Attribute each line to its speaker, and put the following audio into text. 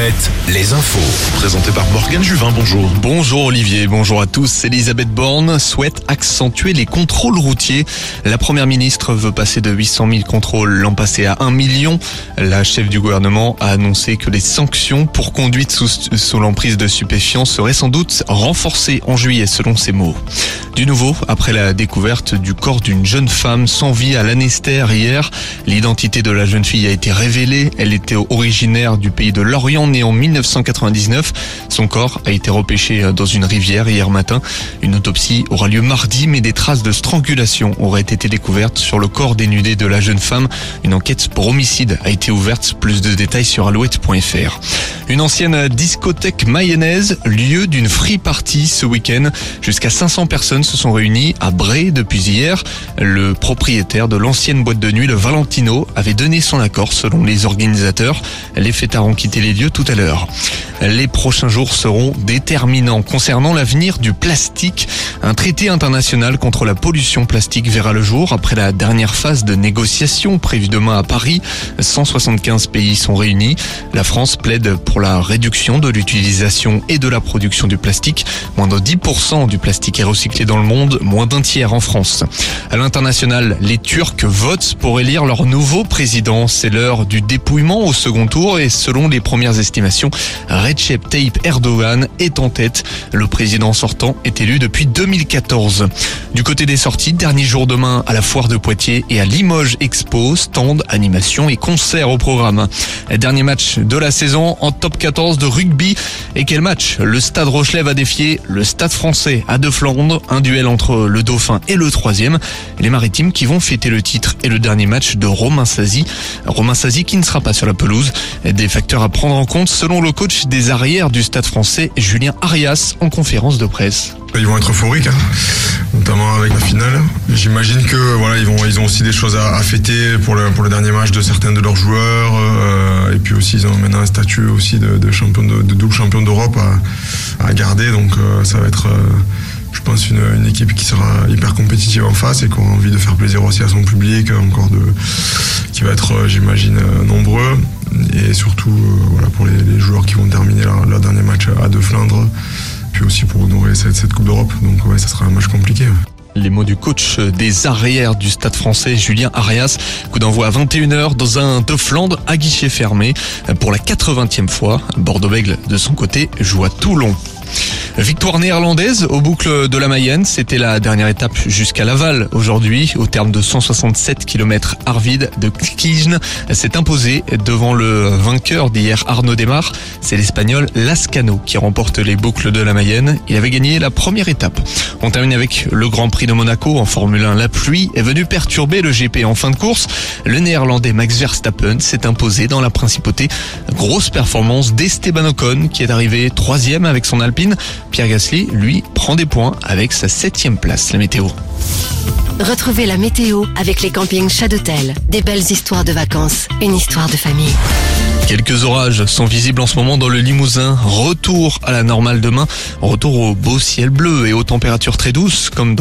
Speaker 1: Alouette, les infos.
Speaker 2: Présenté par Morgane Juvin, bonjour.
Speaker 3: Bonjour Olivier, bonjour à tous. Elisabeth Borne souhaite accentuer les contrôles routiers. La première ministre veut passer de 800 000 contrôles l'an passé à 1 million. La chef du gouvernement a annoncé que les sanctions pour conduite sous, sous l'emprise de stupéfiants seraient sans doute renforcées en juillet selon ses mots. Du nouveau, après la découverte du corps d'une jeune femme sans vie à l'Anestère hier, l'identité de la jeune fille a été révélée. Elle était originaire du pays de Lorient, née en 1999. Son corps a été repêché dans une rivière hier matin. Une autopsie aura lieu mardi, mais des traces de strangulation auraient été découvertes sur le corps dénudé de la jeune femme. Une enquête pour homicide a été ouverte. Plus de détails sur alouette.fr. Une ancienne discothèque mayonnaise, lieu d'une free party ce week-end. Jusqu'à 500 personnes se sont réunies à Bray depuis hier. Le propriétaire de l'ancienne boîte de nuit, le Valentino, avait donné son accord selon les organisateurs. Les fêtards ont quitté les lieux à l'heure. Les prochains jours seront déterminants concernant l'avenir du plastique. Un traité international contre la pollution plastique verra le jour après la dernière phase de négociation prévue demain à Paris. 175 pays sont réunis. La France plaide pour la réduction de l'utilisation et de la production du plastique. Moins de 10% du plastique est recyclé dans le monde, moins d'un tiers en France. À l'international, les Turcs votent pour élire leur nouveau président. C'est l'heure du dépouillement au second tour et selon les premières estimations, Recep Tayyip Erdogan est en tête. Le président sortant est élu depuis 2014. Du côté des sorties, dernier jour demain à la foire de Poitiers et à Limoges Expo, stand, animation et concert au programme. Dernier match de la saison en top 14 de rugby. Et quel match Le Stade Rochelet va défier le Stade français à De Flandre. Un duel entre le Dauphin et le troisième. Les Maritimes qui vont fêter le titre et le dernier match de Romain Sazi. Romain Sazi qui ne sera pas sur la pelouse. Des facteurs à prendre en compte selon le coach des arrières du Stade français, Julien Arias, en conférence de presse.
Speaker 4: Ils vont être euphoriques, hein, notamment avec la finale. J'imagine que voilà, ils vont, ils ont aussi des choses à, fêter pour le pour le dernier match de certains de leurs joueurs. Euh, et puis aussi, ils ont maintenant un statut aussi de, champion de, double champion d'Europe à, garder. Donc euh, ça va être, euh, je pense, une, équipe qui sera hyper compétitive en face et qui aura envie de faire plaisir aussi à son public, encore de, qui va être, j'imagine, nombreux. Et surtout, voilà, pour les, joueurs qui vont terminer leur, leur dernier match à De Flandre puis aussi pour honorer cette, cette Coupe d'Europe. Donc ouais, ça sera un match compliqué.
Speaker 3: Les mots du coach des arrières du stade français, Julien Arias. Coup d'envoi à 21h dans un De Flandre à guichet fermé. Pour la 80e fois, Bordeaux-Bègle, de son côté, joue à Toulon. Victoire néerlandaise au boucle de la Mayenne, c'était la dernière étape jusqu'à Laval aujourd'hui. Au terme de 167 km, Arvid de Kijne s'est imposé devant le vainqueur d'hier Arnaud Desmar. C'est l'Espagnol Lascano qui remporte les boucles de la Mayenne. Il avait gagné la première étape. On termine avec le Grand Prix de Monaco en Formule 1. La pluie est venue perturber le GP en fin de course. Le néerlandais Max Verstappen s'est imposé dans la principauté. Grosse performance d'Esteban Ocon qui est arrivé troisième avec son Alpine. Pierre Gasly, lui, prend des points avec sa septième place. La météo.
Speaker 5: Retrouvez la météo avec les campings Chadotel. Des belles histoires de vacances, une histoire de famille.
Speaker 3: Quelques orages sont visibles en ce moment dans le Limousin. Retour à la normale demain. Retour au beau ciel bleu et aux températures très douces comme dans